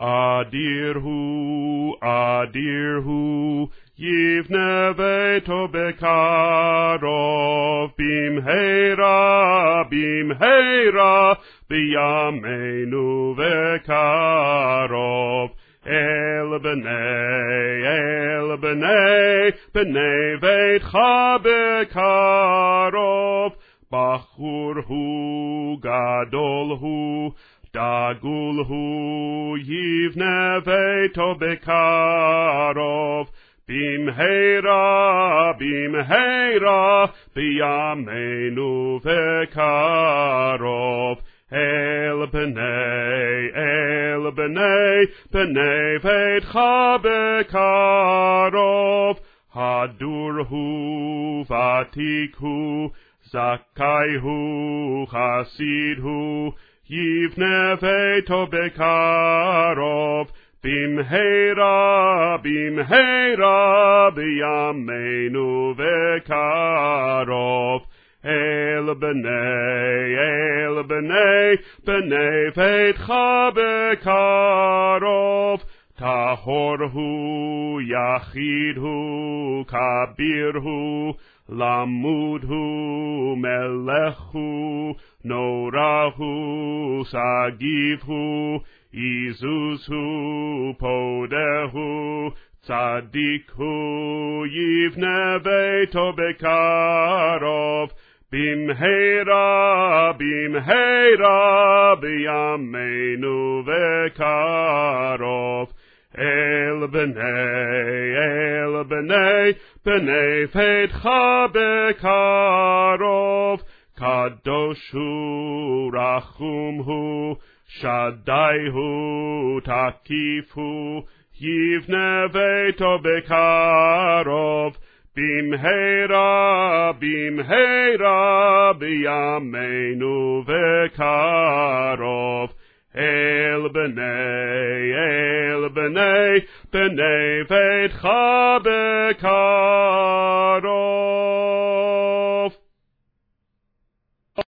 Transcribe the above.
A dear who, a dear who, Yev neveto bekarov, bimheira, bimheira, biyameinu vekarov. El b'nei, el b'nei, b'nei veitcha bekarov. בחור הוא, גדול הוא, דגול הוא, יבנה ביתו בקרוב. במהרה, במהרה, בימינו בקרוב. אל בני, אל בני, בני ביתך בקרוב. הדור הוא, ותיק הוא, זכאי הוא, חסיד הוא, יבנה ביתו בקרוב. במהרה, במהרה, בימינו בקרוב. אל בני, אל בני, בני ביתך בקרוב. טהור הוא, יחיד הוא, כביר הוא, למוד הוא, מלך הוא, נורא הוא, סגיב הוא, איזוז הוא, פודה הוא, צדיק הוא, יבנה ביתו בקרוב. במהרה, במהרה, בימינו Karov. El b'nei, el b'nei, b'nei fedcha b'karov. Kadoshu rachum hu, shaddai hu, takif hu, yivne veto b'karov. Bimheira, bimheira, biyameinu v'karov. El el benei, el benei, benei veit chabekaro.